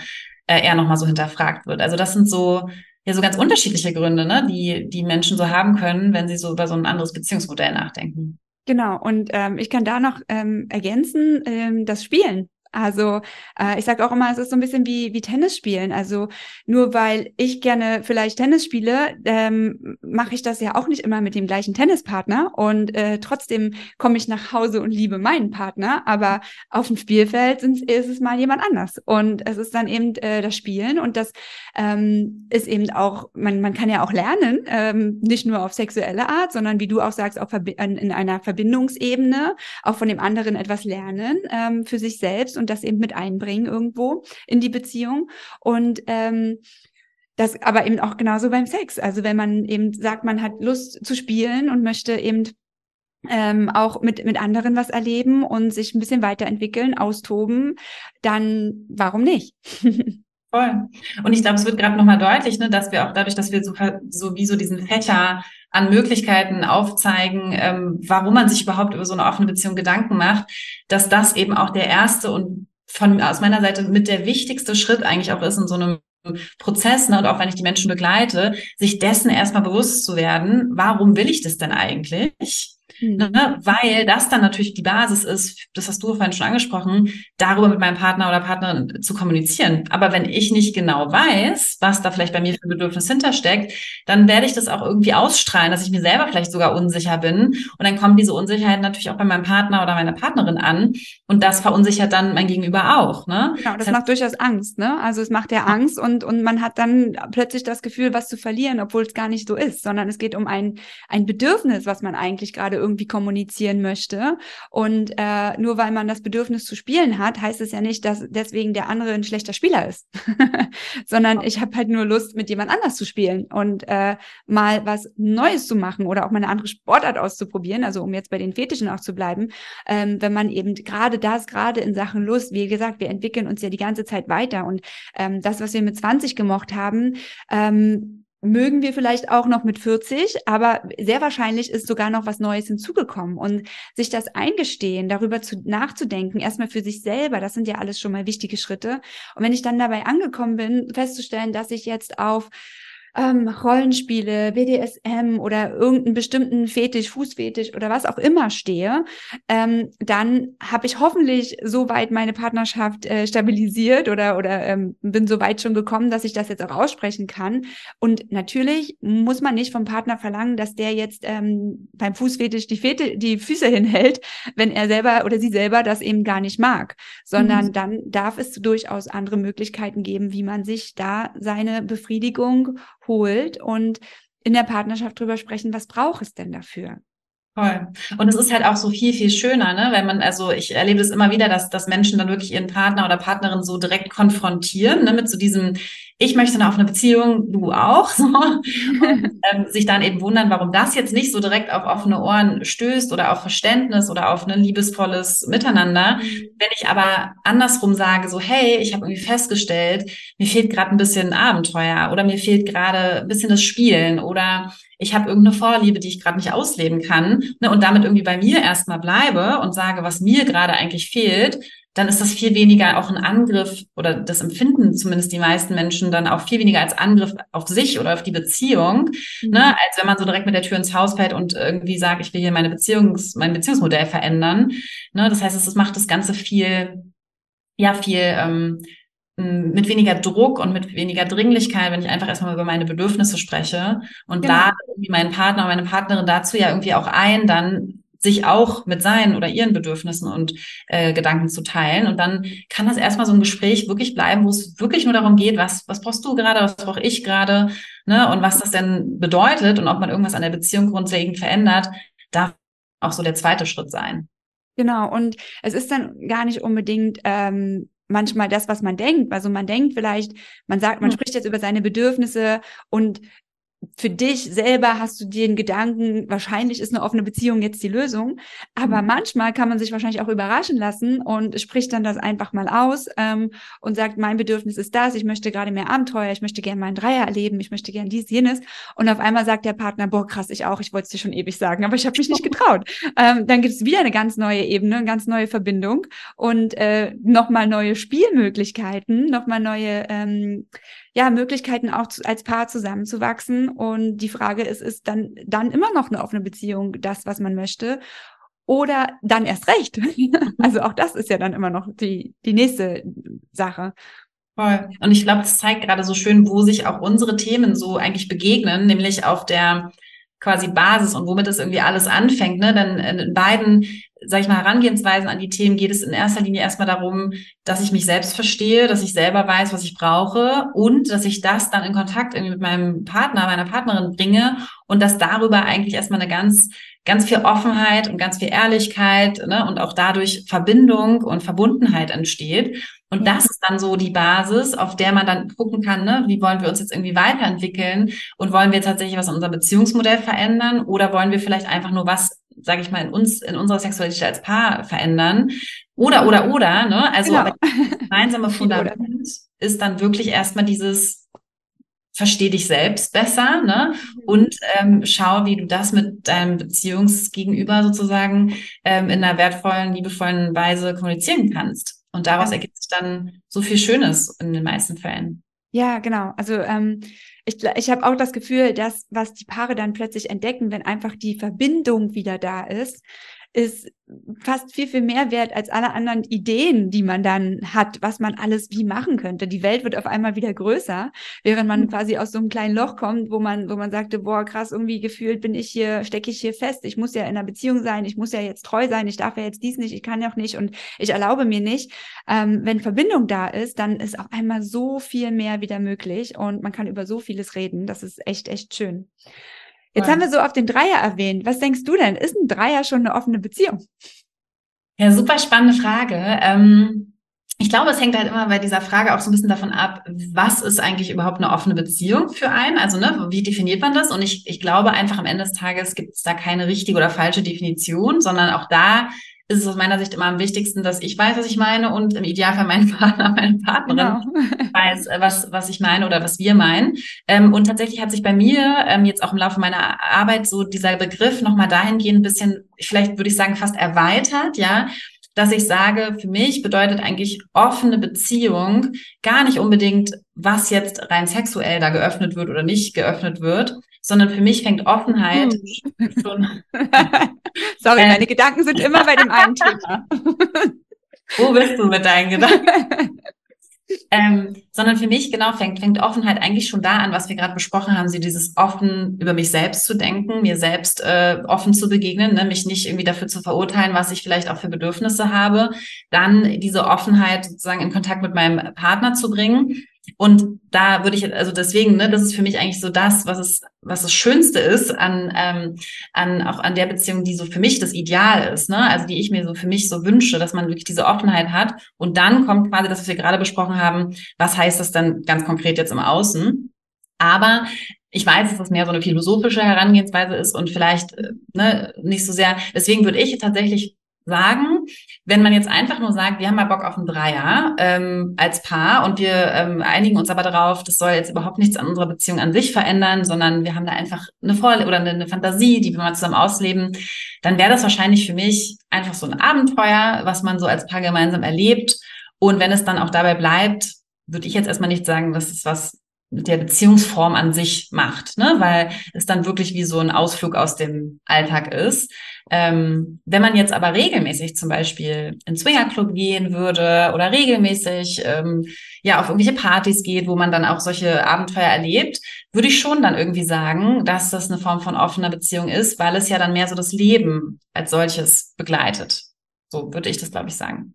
äh, eher nochmal so hinterfragt wird. Also das sind so, ja, so ganz unterschiedliche Gründe, ne, die, die Menschen so haben können, wenn sie so über so ein anderes Beziehungsmodell nachdenken. Genau, und ähm, ich kann da noch ähm, ergänzen, ähm, das Spielen Also äh, ich sage auch immer, es ist so ein bisschen wie, wie Tennis spielen. Also nur weil ich gerne vielleicht Tennis spiele, ähm, mache ich das ja auch nicht immer mit dem gleichen Tennispartner. Und äh, trotzdem komme ich nach Hause und liebe meinen Partner. Aber auf dem Spielfeld sind, ist es mal jemand anders. Und es ist dann eben äh, das Spielen. Und das ähm, ist eben auch, man, man kann ja auch lernen, ähm, nicht nur auf sexuelle Art, sondern wie du auch sagst, auch in einer Verbindungsebene, auch von dem anderen etwas lernen ähm, für sich selbst und das eben mit einbringen irgendwo in die Beziehung. Und ähm, das aber eben auch genauso beim Sex. Also wenn man eben sagt, man hat Lust zu spielen und möchte eben ähm, auch mit, mit anderen was erleben und sich ein bisschen weiterentwickeln, austoben, dann warum nicht? Voll. Und ich glaube, es wird gerade nochmal deutlich, ne, dass wir auch dadurch, dass wir so, so wie so diesen Fächer an Möglichkeiten aufzeigen, ähm, warum man sich überhaupt über so eine offene Beziehung Gedanken macht, dass das eben auch der erste und von aus meiner Seite mit der wichtigste Schritt eigentlich auch ist in so einem Prozess, ne, und auch wenn ich die Menschen begleite, sich dessen erstmal bewusst zu werden, warum will ich das denn eigentlich? Mhm. Ne? Weil das dann natürlich die Basis ist, das hast du vorhin schon angesprochen, darüber mit meinem Partner oder Partnerin zu kommunizieren. Aber wenn ich nicht genau weiß, was da vielleicht bei mir für ein Bedürfnis hintersteckt, dann werde ich das auch irgendwie ausstrahlen, dass ich mir selber vielleicht sogar unsicher bin. Und dann kommt diese Unsicherheit natürlich auch bei meinem Partner oder meiner Partnerin an. Und das verunsichert dann mein Gegenüber auch. Ne? Genau, das, das macht durchaus Angst. Ne? Also es macht ja Angst und, und man hat dann plötzlich das Gefühl, was zu verlieren, obwohl es gar nicht so ist, sondern es geht um ein, ein Bedürfnis, was man eigentlich gerade irgendwie irgendwie kommunizieren möchte. Und äh, nur weil man das Bedürfnis zu spielen hat, heißt es ja nicht, dass deswegen der andere ein schlechter Spieler ist, sondern ich habe halt nur Lust, mit jemand anders zu spielen und äh, mal was Neues zu machen oder auch mal eine andere Sportart auszuprobieren. Also um jetzt bei den Fetischen auch zu bleiben, ähm, wenn man eben gerade das, gerade in Sachen Lust, wie gesagt, wir entwickeln uns ja die ganze Zeit weiter und ähm, das, was wir mit 20 gemocht haben, ähm, mögen wir vielleicht auch noch mit 40, aber sehr wahrscheinlich ist sogar noch was Neues hinzugekommen und sich das eingestehen, darüber zu, nachzudenken, erstmal für sich selber, das sind ja alles schon mal wichtige Schritte. Und wenn ich dann dabei angekommen bin, festzustellen, dass ich jetzt auf ähm, Rollenspiele, BDSM oder irgendeinen bestimmten Fetisch, Fußfetisch oder was auch immer stehe, ähm, dann habe ich hoffentlich so weit meine Partnerschaft äh, stabilisiert oder, oder ähm, bin so weit schon gekommen, dass ich das jetzt auch aussprechen kann. Und natürlich muss man nicht vom Partner verlangen, dass der jetzt ähm, beim Fußfetisch die, Fete, die Füße hinhält, wenn er selber oder sie selber das eben gar nicht mag, sondern mhm. dann darf es durchaus andere Möglichkeiten geben, wie man sich da seine Befriedigung holt und in der Partnerschaft drüber sprechen, was braucht es denn dafür? Toll. Und es ist halt auch so viel, viel schöner, ne? Wenn man, also ich erlebe das immer wieder, dass, dass Menschen dann wirklich ihren Partner oder Partnerin so direkt konfrontieren, ne? Mit so diesem, ich möchte eine offene Beziehung, du auch, so. Und ähm, sich dann eben wundern, warum das jetzt nicht so direkt auf offene Ohren stößt oder auf Verständnis oder auf ein liebesvolles Miteinander. Mhm. Wenn ich aber andersrum sage, so, hey, ich habe irgendwie festgestellt, mir fehlt gerade ein bisschen Abenteuer oder mir fehlt gerade ein bisschen das Spielen oder ich habe irgendeine Vorliebe, die ich gerade nicht ausleben kann ne, und damit irgendwie bei mir erstmal bleibe und sage, was mir gerade eigentlich fehlt, dann ist das viel weniger auch ein Angriff oder das empfinden zumindest die meisten Menschen dann auch viel weniger als Angriff auf sich oder auf die Beziehung, mhm. ne, als wenn man so direkt mit der Tür ins Haus fällt und irgendwie sagt, ich will hier meine Beziehungs, mein Beziehungsmodell verändern. Ne, das heißt, es macht das Ganze viel, ja, viel ähm, mit weniger Druck und mit weniger Dringlichkeit, wenn ich einfach erstmal über meine Bedürfnisse spreche und genau. lade irgendwie meinen Partner oder meine Partnerin dazu ja irgendwie auch ein, dann sich auch mit seinen oder ihren Bedürfnissen und äh, Gedanken zu teilen. Und dann kann das erstmal so ein Gespräch wirklich bleiben, wo es wirklich nur darum geht, was, was brauchst du gerade, was brauche ich gerade, ne? Und was das denn bedeutet und ob man irgendwas an der Beziehung grundlegend verändert, darf auch so der zweite Schritt sein. Genau, und es ist dann gar nicht unbedingt ähm, manchmal das, was man denkt. Also man denkt vielleicht, man sagt, man spricht jetzt über seine Bedürfnisse und für dich selber hast du den Gedanken, wahrscheinlich ist eine offene Beziehung jetzt die Lösung. Aber mhm. manchmal kann man sich wahrscheinlich auch überraschen lassen und spricht dann das einfach mal aus ähm, und sagt, mein Bedürfnis ist das, ich möchte gerade mehr Abenteuer, ich möchte gerne meinen Dreier erleben, ich möchte gerne dies, jenes. Und auf einmal sagt der Partner, boah, krass, ich auch, ich wollte es dir schon ewig sagen, aber ich habe mich nicht getraut. Ähm, dann gibt es wieder eine ganz neue Ebene, eine ganz neue Verbindung und äh, nochmal neue Spielmöglichkeiten, nochmal neue ähm, ja, Möglichkeiten auch zu, als Paar zusammenzuwachsen. Und die Frage ist, ist dann, dann immer noch eine offene Beziehung das, was man möchte? oder dann erst recht. also auch das ist ja dann immer noch die, die nächste Sache. Voll. Und ich glaube, das zeigt gerade so schön, wo sich auch unsere Themen so eigentlich begegnen, nämlich auf der quasi Basis und womit das irgendwie alles anfängt. Ne? Denn in beiden, sag ich mal, Herangehensweisen an die Themen geht es in erster Linie erstmal darum, dass ich mich selbst verstehe, dass ich selber weiß, was ich brauche und dass ich das dann in Kontakt irgendwie mit meinem Partner, meiner Partnerin bringe und dass darüber eigentlich erstmal eine ganz ganz viel Offenheit und ganz viel Ehrlichkeit ne, und auch dadurch Verbindung und Verbundenheit entsteht. Und das ist dann so die Basis, auf der man dann gucken kann, ne, wie wollen wir uns jetzt irgendwie weiterentwickeln und wollen wir tatsächlich was in unserem Beziehungsmodell verändern oder wollen wir vielleicht einfach nur was, sage ich mal, in uns, in unserer Sexualität als Paar verändern oder, oder, oder, ne? Also genau. aber das gemeinsame Fundament ist dann wirklich erstmal dieses versteh dich selbst besser, ne? Mhm. Und ähm, schau, wie du das mit deinem Beziehungsgegenüber sozusagen ähm, in einer wertvollen, liebevollen Weise kommunizieren kannst. Und daraus ja. ergibt sich dann so viel Schönes in den meisten Fällen. Ja, genau. Also ähm, ich, ich habe auch das Gefühl, dass was die Paare dann plötzlich entdecken, wenn einfach die Verbindung wieder da ist, ist fast viel, viel mehr wert als alle anderen Ideen, die man dann hat, was man alles wie machen könnte. Die Welt wird auf einmal wieder größer, während man mhm. quasi aus so einem kleinen Loch kommt, wo man, wo man sagte, boah, krass, irgendwie gefühlt bin ich hier, stecke ich hier fest. Ich muss ja in einer Beziehung sein, ich muss ja jetzt treu sein, ich darf ja jetzt dies nicht, ich kann ja auch nicht und ich erlaube mir nicht. Ähm, wenn Verbindung da ist, dann ist auf einmal so viel mehr wieder möglich und man kann über so vieles reden. Das ist echt, echt schön. Jetzt haben wir so auf den Dreier erwähnt. Was denkst du denn? Ist ein Dreier schon eine offene Beziehung? Ja, super spannende Frage. Ähm, ich glaube, es hängt halt immer bei dieser Frage auch so ein bisschen davon ab, was ist eigentlich überhaupt eine offene Beziehung für einen? Also, ne, wie definiert man das? Und ich, ich glaube einfach am Ende des Tages gibt es da keine richtige oder falsche Definition, sondern auch da ist es aus meiner Sicht immer am wichtigsten, dass ich weiß, was ich meine und im Idealfall mein Partner, meine Partnerin genau. weiß, äh, was, was ich meine oder was wir meinen. Ähm, und tatsächlich hat sich bei mir ähm, jetzt auch im Laufe meiner Arbeit so dieser Begriff nochmal dahingehend ein bisschen, vielleicht würde ich sagen, fast erweitert, ja, dass ich sage, für mich bedeutet eigentlich offene Beziehung gar nicht unbedingt, was jetzt rein sexuell da geöffnet wird oder nicht geöffnet wird, sondern für mich fängt Offenheit hm. schon. Sorry, äh, meine Gedanken sind immer bei dem einen Thema. Wo bist du mit deinen Gedanken? Ähm, sondern für mich genau fängt, fängt Offenheit eigentlich schon da an, was wir gerade besprochen haben, sie dieses offen über mich selbst zu denken, mir selbst äh, offen zu begegnen, ne, mich nicht irgendwie dafür zu verurteilen, was ich vielleicht auch für Bedürfnisse habe, dann diese Offenheit sozusagen in Kontakt mit meinem Partner zu bringen und da würde ich, also deswegen, ne, das ist für mich eigentlich so das, was es, was das Schönste ist an, ähm, an auch an der Beziehung, die so für mich das Ideal ist, ne? Also die ich mir so für mich so wünsche, dass man wirklich diese Offenheit hat. Und dann kommt quasi das, was wir gerade besprochen haben, was heißt das dann ganz konkret jetzt im Außen? Aber ich weiß, dass das mehr so eine philosophische Herangehensweise ist und vielleicht äh, ne, nicht so sehr. Deswegen würde ich tatsächlich sagen, wenn man jetzt einfach nur sagt, wir haben mal Bock auf einen Dreier ähm, als Paar und wir ähm, einigen uns aber darauf, das soll jetzt überhaupt nichts an unserer Beziehung an sich verändern, sondern wir haben da einfach eine Vor oder eine, eine Fantasie, die wir mal zusammen ausleben, dann wäre das wahrscheinlich für mich einfach so ein Abenteuer, was man so als Paar gemeinsam erlebt. Und wenn es dann auch dabei bleibt, würde ich jetzt erstmal nicht sagen, dass es was der Beziehungsform an sich macht, ne? weil es dann wirklich wie so ein Ausflug aus dem Alltag ist. Ähm, wenn man jetzt aber regelmäßig zum Beispiel in Swingerclub gehen würde oder regelmäßig ähm, ja auf irgendwelche Partys geht, wo man dann auch solche Abenteuer erlebt, würde ich schon dann irgendwie sagen, dass das eine Form von offener Beziehung ist, weil es ja dann mehr so das Leben als solches begleitet. So würde ich das, glaube ich, sagen.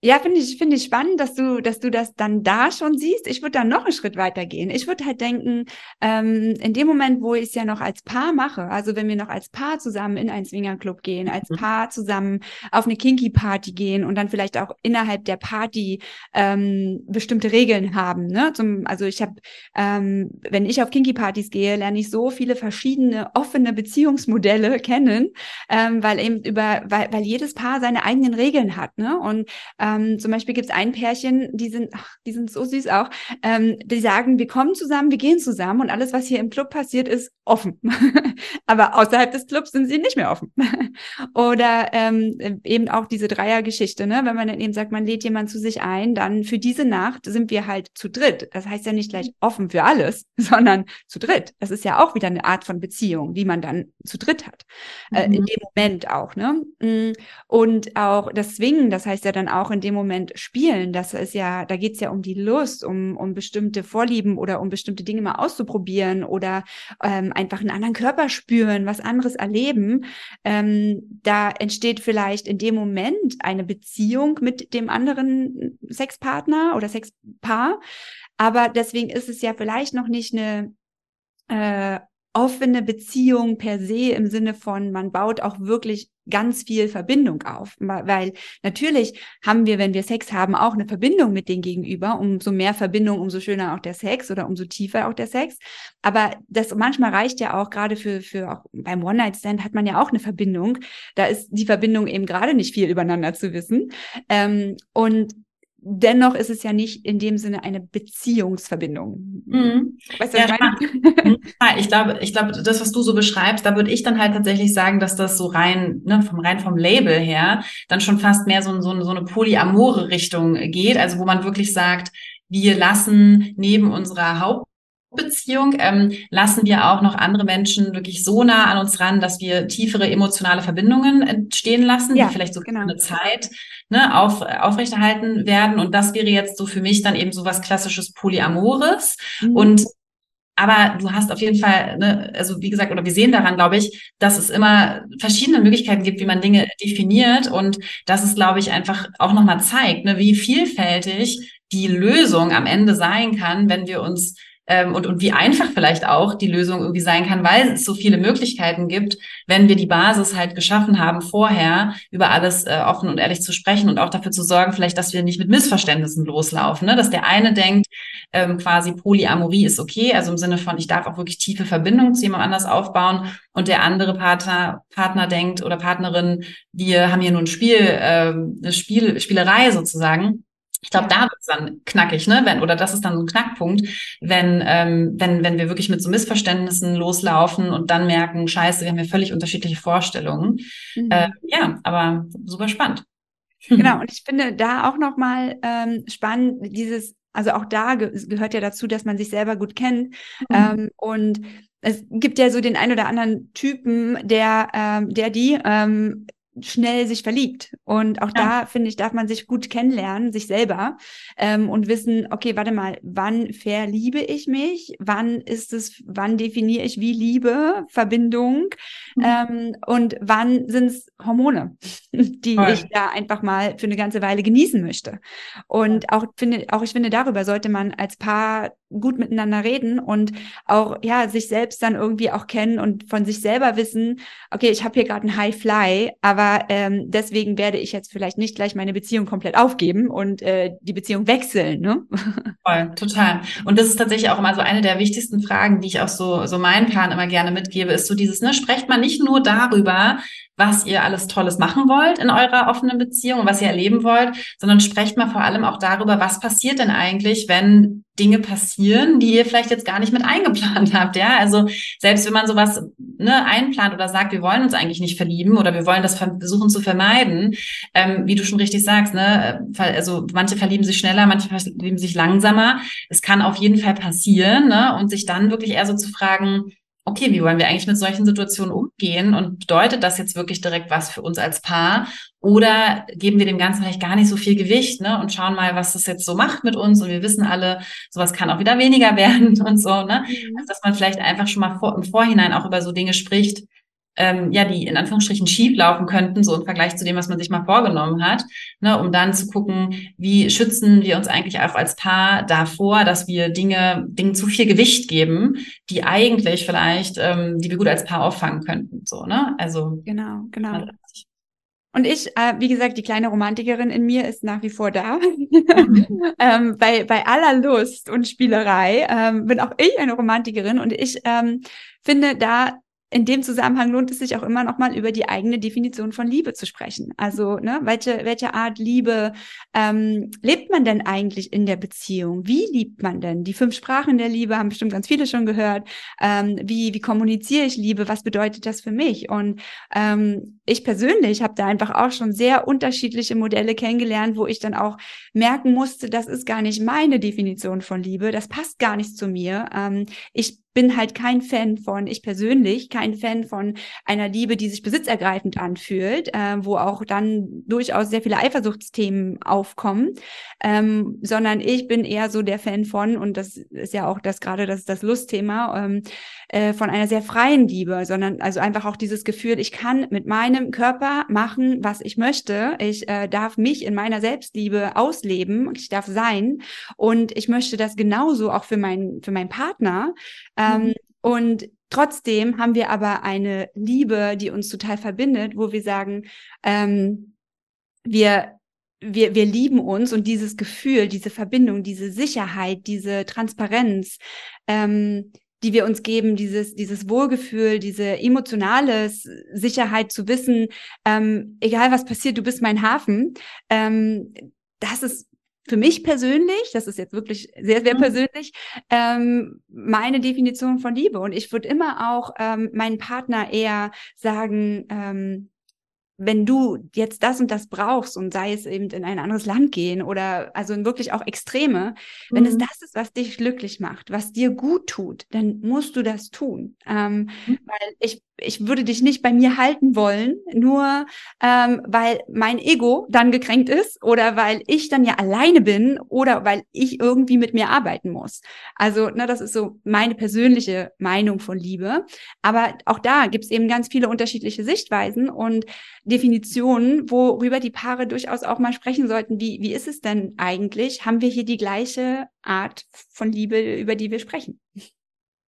Ja, finde ich, finde ich spannend, dass du, dass du das dann da schon siehst. Ich würde dann noch einen Schritt weiter gehen. Ich würde halt denken, ähm, in dem Moment, wo ich es ja noch als Paar mache, also wenn wir noch als Paar zusammen in einen Swingerclub gehen, als mhm. Paar zusammen auf eine Kinky-Party gehen und dann vielleicht auch innerhalb der Party ähm, bestimmte Regeln haben. Ne? Zum, also ich habe, ähm, wenn ich auf Kinky-Partys gehe, lerne ich so viele verschiedene offene Beziehungsmodelle kennen, ähm, weil eben über, weil, weil jedes Paar seine eigenen Regeln hat. Ne? Und ähm, zum Beispiel gibt es ein Pärchen, die sind, ach, die sind so süß auch, ähm, die sagen, wir kommen zusammen, wir gehen zusammen und alles, was hier im Club passiert, ist offen. Aber außerhalb des Clubs sind sie nicht mehr offen. Oder ähm, eben auch diese Dreiergeschichte, ne? wenn man dann eben sagt, man lädt jemanden zu sich ein, dann für diese Nacht sind wir halt zu dritt. Das heißt ja nicht gleich offen für alles, sondern zu dritt. Das ist ja auch wieder eine Art von Beziehung, die man dann zu dritt hat. Mhm. Äh, in mhm. dem Moment auch. Ne? Mm, und auch das Swingen, das heißt ja dann auch in dem Moment spielen. Das ist ja, da geht's ja um die Lust, um, um bestimmte Vorlieben oder um bestimmte Dinge mal auszuprobieren oder ähm, einfach einen anderen Körper spüren, was anderes erleben. Ähm, da entsteht vielleicht in dem Moment eine Beziehung mit dem anderen Sexpartner oder Sexpaar. Aber deswegen ist es ja vielleicht noch nicht eine äh, offene Beziehung per se im Sinne von, man baut auch wirklich ganz viel Verbindung auf. Weil natürlich haben wir, wenn wir Sex haben, auch eine Verbindung mit dem Gegenüber. Umso mehr Verbindung, umso schöner auch der Sex oder umso tiefer auch der Sex. Aber das manchmal reicht ja auch gerade für, für auch beim One-Night-Stand hat man ja auch eine Verbindung. Da ist die Verbindung eben gerade nicht viel übereinander zu wissen. Ähm, und dennoch ist es ja nicht in dem Sinne eine Beziehungsverbindung. Mhm. Weißt du, ja, was ich meine? ich glaube, ich glaube, das, was du so beschreibst, da würde ich dann halt tatsächlich sagen, dass das so rein, ne, vom rein vom Label her, dann schon fast mehr so, so, so eine polyamore Richtung geht, also wo man wirklich sagt, wir lassen neben unserer Haupt Beziehung ähm, lassen wir auch noch andere Menschen wirklich so nah an uns ran, dass wir tiefere emotionale Verbindungen entstehen lassen, ja, die vielleicht so genau. eine Zeit ne, auf, aufrechterhalten werden. Und das wäre jetzt so für mich dann eben so was klassisches Polyamores. Mhm. Und aber du hast auf jeden Fall, ne, also wie gesagt, oder wir sehen daran, glaube ich, dass es immer verschiedene Möglichkeiten gibt, wie man Dinge definiert und dass es, glaube ich, einfach auch nochmal zeigt, ne, wie vielfältig die Lösung am Ende sein kann, wenn wir uns ähm, und, und wie einfach vielleicht auch die Lösung irgendwie sein kann, weil es so viele Möglichkeiten gibt, wenn wir die Basis halt geschaffen haben, vorher über alles äh, offen und ehrlich zu sprechen und auch dafür zu sorgen, vielleicht, dass wir nicht mit Missverständnissen loslaufen, ne? dass der eine denkt, ähm, quasi Polyamorie ist okay, also im Sinne von, ich darf auch wirklich tiefe Verbindungen zu jemand anders aufbauen und der andere Partner, Partner denkt oder Partnerin, wir haben hier nur ein Spiel, äh, eine Spiel, Spielerei sozusagen. Ich glaube, da wird es dann knackig, ne? Wenn, oder das ist dann so ein Knackpunkt, wenn, ähm, wenn, wenn wir wirklich mit so Missverständnissen loslaufen und dann merken, scheiße, wir haben ja völlig unterschiedliche Vorstellungen. Mhm. Äh, ja, aber super spannend. Genau, und ich finde da auch nochmal ähm, spannend, dieses, also auch da ge gehört ja dazu, dass man sich selber gut kennt. Mhm. Ähm, und es gibt ja so den ein oder anderen Typen, der, ähm, der die ähm, schnell sich verliebt. Und auch ja. da, finde ich, darf man sich gut kennenlernen, sich selber ähm, und wissen, okay, warte mal, wann verliebe ich mich? Wann ist es, wann definiere ich wie Liebe, Verbindung? Mhm. Ähm, und wann sind es Hormone, die Voll. ich da einfach mal für eine ganze Weile genießen möchte? Und auch finde, auch ich finde, darüber sollte man als Paar gut miteinander reden und auch ja sich selbst dann irgendwie auch kennen und von sich selber wissen, okay, ich habe hier gerade einen High Fly, aber ähm, deswegen werde ich jetzt vielleicht nicht gleich meine Beziehung komplett aufgeben und äh, die Beziehung wechseln, ne? Voll, total. Und das ist tatsächlich auch immer so eine der wichtigsten Fragen, die ich auch so so meinen Paaren immer gerne mitgebe, ist so dieses, ne, sprecht man nicht nur darüber, was ihr alles Tolles machen wollt in eurer offenen Beziehung, was ihr erleben wollt, sondern sprecht mal vor allem auch darüber, was passiert denn eigentlich, wenn Dinge passieren, die ihr vielleicht jetzt gar nicht mit eingeplant habt, ja? Also selbst wenn man sowas ne, einplant oder sagt, wir wollen uns eigentlich nicht verlieben oder wir wollen das versuchen zu vermeiden, ähm, wie du schon richtig sagst, ne, also manche verlieben sich schneller, manche verlieben sich langsamer. Es kann auf jeden Fall passieren, ne? Und sich dann wirklich eher so zu fragen, okay, wie wollen wir eigentlich mit solchen Situationen umgehen und bedeutet das jetzt wirklich direkt was für uns als Paar oder geben wir dem Ganzen vielleicht gar nicht so viel Gewicht ne, und schauen mal, was das jetzt so macht mit uns und wir wissen alle, sowas kann auch wieder weniger werden und so, ne? Mhm. Also, dass man vielleicht einfach schon mal vor, im Vorhinein auch über so Dinge spricht, ähm, ja, die in Anführungsstrichen schief laufen könnten, so im Vergleich zu dem, was man sich mal vorgenommen hat, ne, um dann zu gucken, wie schützen wir uns eigentlich auch als Paar davor, dass wir Dinge, Dingen zu viel Gewicht geben, die eigentlich vielleicht, ähm, die wir gut als Paar auffangen könnten, so, ne? Also. Genau, genau. Und ich, äh, wie gesagt, die kleine Romantikerin in mir ist nach wie vor da. ähm, bei, bei aller Lust und Spielerei ähm, bin auch ich eine Romantikerin und ich ähm, finde, da in dem Zusammenhang lohnt es sich auch immer noch mal über die eigene Definition von Liebe zu sprechen. Also, ne, welche, welche Art Liebe ähm, lebt man denn eigentlich in der Beziehung? Wie liebt man denn? Die fünf Sprachen der Liebe haben bestimmt ganz viele schon gehört. Ähm, wie, wie kommuniziere ich Liebe? Was bedeutet das für mich? Und ähm, ich persönlich habe da einfach auch schon sehr unterschiedliche Modelle kennengelernt, wo ich dann auch merken musste, das ist gar nicht meine Definition von Liebe, das passt gar nicht zu mir. Ähm, ich bin halt kein Fan von, ich persönlich, kein Fan von einer Liebe, die sich besitzergreifend anfühlt, äh, wo auch dann durchaus sehr viele Eifersuchtsthemen aufkommen, ähm, sondern ich bin eher so der Fan von, und das ist ja auch das gerade das, das Lustthema, ähm, äh, von einer sehr freien Liebe, sondern also einfach auch dieses Gefühl, ich kann mit meinem Körper machen, was ich möchte. Ich äh, darf mich in meiner Selbstliebe ausleben, ich darf sein und ich möchte das genauso auch für meinen für meinen Partner. Ähm, mhm. Und trotzdem haben wir aber eine Liebe, die uns total verbindet, wo wir sagen, ähm, wir wir, wir lieben uns und dieses Gefühl, diese Verbindung, diese Sicherheit, diese Transparenz, ähm, die wir uns geben, dieses, dieses Wohlgefühl, diese emotionale Sicherheit zu wissen, ähm, egal was passiert, du bist mein Hafen, ähm, das ist für mich persönlich, das ist jetzt wirklich sehr, sehr mhm. persönlich, ähm, meine Definition von Liebe. Und ich würde immer auch ähm, meinen Partner eher sagen, ähm, wenn du jetzt das und das brauchst und sei es eben in ein anderes Land gehen oder also wirklich auch Extreme, mhm. wenn es mhm. das ist, was dich glücklich macht, was dir gut tut, dann musst du das tun. Ähm, mhm. Weil ich ich würde dich nicht bei mir halten wollen, nur ähm, weil mein Ego dann gekränkt ist oder weil ich dann ja alleine bin oder weil ich irgendwie mit mir arbeiten muss. Also, ne, das ist so meine persönliche Meinung von Liebe. Aber auch da gibt es eben ganz viele unterschiedliche Sichtweisen und Definitionen, worüber die Paare durchaus auch mal sprechen sollten. Wie, wie ist es denn eigentlich? Haben wir hier die gleiche Art von Liebe, über die wir sprechen?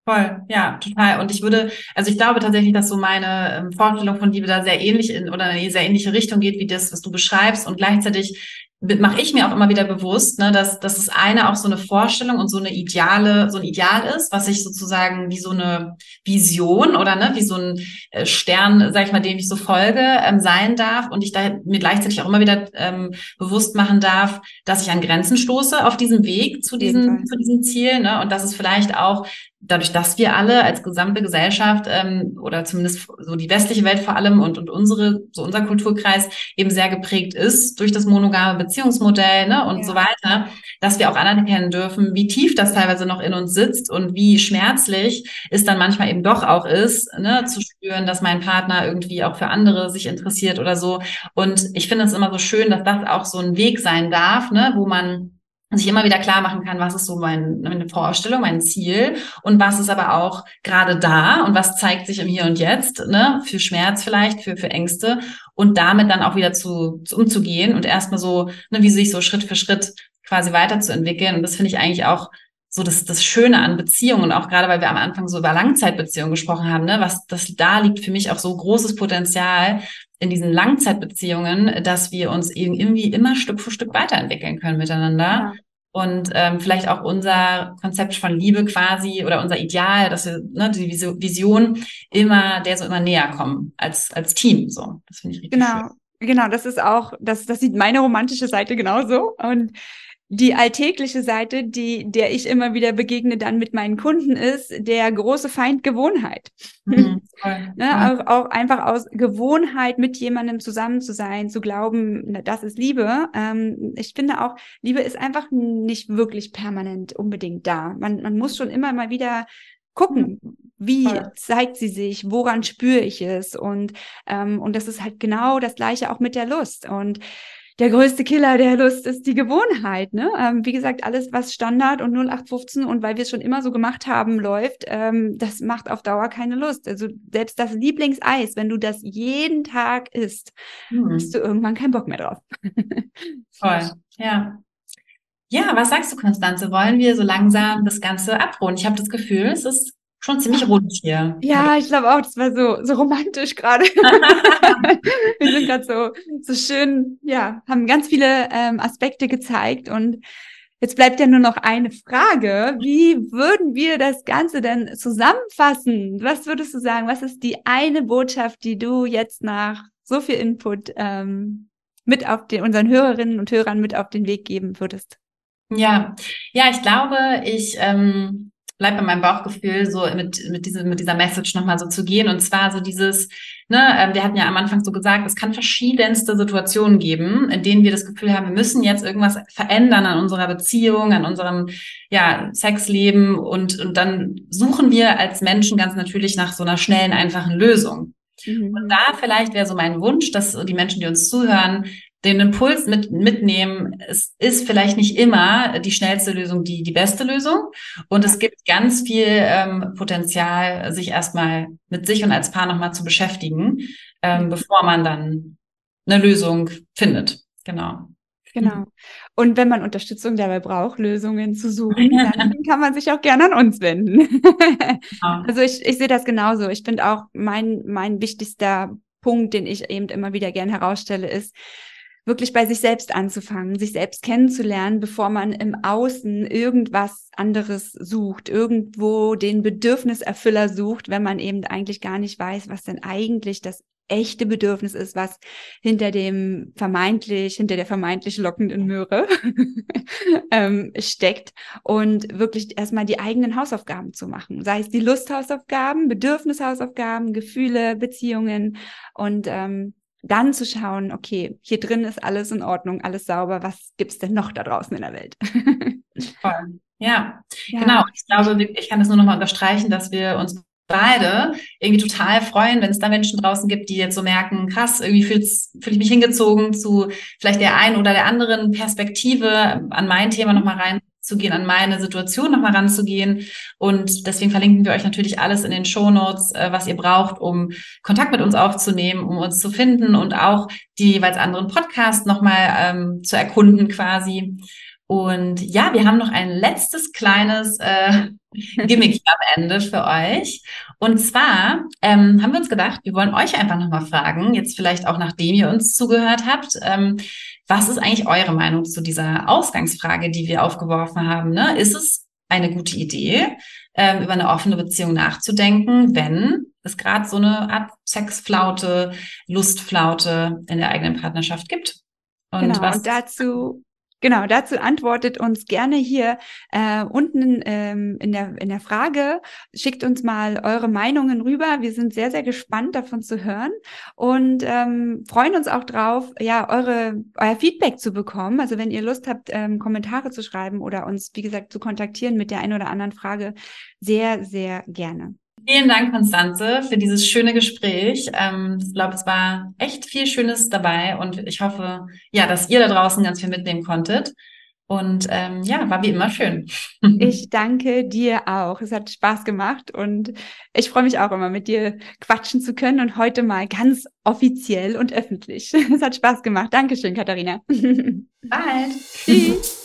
Voll, ja, total. Und ich würde, also ich glaube tatsächlich, dass so meine ähm, Vorstellung von Liebe da sehr ähnlich in oder in eine sehr ähnliche Richtung geht wie das, was du beschreibst. Und gleichzeitig mache ich mir auch immer wieder bewusst, ne, dass, dass das eine auch so eine Vorstellung und so eine ideale, so ein Ideal ist, was ich sozusagen wie so eine Vision oder ne, wie so ein äh, Stern, sag ich mal, dem ich so folge, ähm, sein darf und ich da mir gleichzeitig auch immer wieder ähm, bewusst machen darf, dass ich an Grenzen stoße auf diesem Weg zu diesem, zu diesem Ziel, ne, und dass es vielleicht auch dadurch, dass wir alle als gesamte Gesellschaft ähm, oder zumindest so die westliche Welt vor allem und, und unsere, so unser Kulturkreis eben sehr geprägt ist durch das monogame Beziehungsmodell ne, und ja. so weiter, dass wir auch anerkennen dürfen, wie tief das teilweise noch in uns sitzt und wie schmerzlich es dann manchmal eben doch auch ist, ne, zu spüren, dass mein Partner irgendwie auch für andere sich interessiert oder so. Und ich finde es immer so schön, dass das auch so ein Weg sein darf, ne, wo man sich immer wieder klar machen kann, was ist so mein, meine Vorstellung, mein Ziel und was ist aber auch gerade da und was zeigt sich im Hier und Jetzt, ne, für Schmerz vielleicht, für, für Ängste und damit dann auch wieder zu, zu umzugehen und erstmal so, ne, wie sich so Schritt für Schritt quasi weiterzuentwickeln. Und das finde ich eigentlich auch so das, das Schöne an Beziehungen, auch gerade weil wir am Anfang so über Langzeitbeziehungen gesprochen haben, ne, was das da liegt für mich auch so großes Potenzial in diesen Langzeitbeziehungen, dass wir uns irgendwie immer Stück für Stück weiterentwickeln können miteinander. Ja. Und ähm, vielleicht auch unser Konzept von Liebe quasi oder unser Ideal, dass wir ne, die Vision immer, der so immer näher kommen als, als Team. So, das finde ich richtig genau. schön. Genau, das ist auch, das, das sieht meine romantische Seite genauso. Und die alltägliche Seite, die, der ich immer wieder begegne dann mit meinen Kunden, ist der große Feind Gewohnheit. Mhm, ne, auch, auch, einfach aus Gewohnheit mit jemandem zusammen zu sein, zu glauben, na, das ist Liebe. Ähm, ich finde auch, Liebe ist einfach nicht wirklich permanent unbedingt da. Man, man muss schon immer mal wieder gucken, wie zeigt sie sich, woran spüre ich es und ähm, und das ist halt genau das gleiche auch mit der Lust und der größte Killer der Lust ist die Gewohnheit. Ne? Ähm, wie gesagt, alles, was Standard und 0815 und weil wir es schon immer so gemacht haben, läuft, ähm, das macht auf Dauer keine Lust. Also selbst das Lieblingseis, wenn du das jeden Tag isst, hm. hast du irgendwann keinen Bock mehr drauf. Voll, ja. Ja, was sagst du, Konstanze? Wollen wir so langsam das Ganze abrunden? Ich habe das Gefühl, es ist schon ziemlich rund hier. Ja, ich glaube auch, das war so, so romantisch gerade. wir sind gerade so, so schön, ja, haben ganz viele ähm, Aspekte gezeigt und Jetzt bleibt ja nur noch eine Frage. Wie würden wir das Ganze denn zusammenfassen? Was würdest du sagen? Was ist die eine Botschaft, die du jetzt nach so viel Input ähm, mit auf den, unseren Hörerinnen und Hörern mit auf den Weg geben würdest? Ja, ja, ich glaube, ich ähm, bleib bei meinem Bauchgefühl, so mit, mit, diese, mit dieser Message nochmal so zu gehen. Und zwar so dieses, ne, äh, wir hatten ja am Anfang so gesagt, es kann verschiedenste Situationen geben, in denen wir das Gefühl haben, wir müssen jetzt irgendwas verändern an unserer Beziehung, an unserem ja, Sexleben und, und dann suchen wir als Menschen ganz natürlich nach so einer schnellen, einfachen Lösung. Mhm. Und da vielleicht wäre so mein Wunsch, dass die Menschen, die uns zuhören, den Impuls mit, mitnehmen, es ist vielleicht nicht immer die schnellste Lösung die, die beste Lösung. Und es gibt ganz viel ähm, Potenzial, sich erstmal mit sich und als Paar nochmal zu beschäftigen, ähm, bevor man dann eine Lösung findet. Genau. Genau. Und wenn man Unterstützung dabei braucht, Lösungen zu suchen, dann kann man sich auch gerne an uns wenden. Genau. Also ich, ich sehe das genauso. Ich finde auch mein, mein wichtigster Punkt, den ich eben immer wieder gern herausstelle, ist, wirklich bei sich selbst anzufangen, sich selbst kennenzulernen, bevor man im Außen irgendwas anderes sucht, irgendwo den Bedürfniserfüller sucht, wenn man eben eigentlich gar nicht weiß, was denn eigentlich das echte Bedürfnis ist, was hinter dem vermeintlich, hinter der vermeintlich lockenden Möhre ähm, steckt und wirklich erstmal die eigenen Hausaufgaben zu machen. Sei es die Lusthausaufgaben, Bedürfnishausaufgaben, Gefühle, Beziehungen und ähm, dann zu schauen, okay, hier drin ist alles in Ordnung, alles sauber, was gibt's denn noch da draußen in der Welt? Voll. Ja, ja, genau. Ich glaube, ich kann das nur nochmal unterstreichen, dass wir uns beide irgendwie total freuen, wenn es da Menschen draußen gibt, die jetzt so merken, krass, irgendwie fühle fühl ich mich hingezogen zu vielleicht der einen oder der anderen Perspektive an mein Thema nochmal rein ranzugehen, an meine Situation nochmal ranzugehen. Und deswegen verlinken wir euch natürlich alles in den Show Notes, äh, was ihr braucht, um Kontakt mit uns aufzunehmen, um uns zu finden und auch die jeweils anderen Podcasts nochmal ähm, zu erkunden quasi. Und ja, wir haben noch ein letztes kleines äh, Gimmick am Ende für euch. Und zwar ähm, haben wir uns gedacht, wir wollen euch einfach nochmal fragen, jetzt vielleicht auch nachdem ihr uns zugehört habt, ähm, was ist eigentlich eure Meinung zu dieser Ausgangsfrage, die wir aufgeworfen haben? Ne? Ist es eine gute Idee, ähm, über eine offene Beziehung nachzudenken, wenn es gerade so eine Art Sexflaute, Lustflaute in der eigenen Partnerschaft gibt? Und genau, was und dazu Genau, dazu antwortet uns gerne hier äh, unten ähm, in, der, in der Frage. Schickt uns mal eure Meinungen rüber. Wir sind sehr, sehr gespannt davon zu hören und ähm, freuen uns auch drauf, ja, eure, euer Feedback zu bekommen. Also wenn ihr Lust habt, ähm, Kommentare zu schreiben oder uns, wie gesagt, zu kontaktieren mit der einen oder anderen Frage, sehr, sehr gerne. Vielen Dank, Konstanze, für dieses schöne Gespräch. Ähm, ich glaube, es war echt viel Schönes dabei und ich hoffe, ja, dass ihr da draußen ganz viel mitnehmen konntet. Und ähm, ja, war wie immer schön. Ich danke dir auch. Es hat Spaß gemacht und ich freue mich auch immer, mit dir quatschen zu können und heute mal ganz offiziell und öffentlich. Es hat Spaß gemacht. Dankeschön, Katharina. Bald. Tschüss.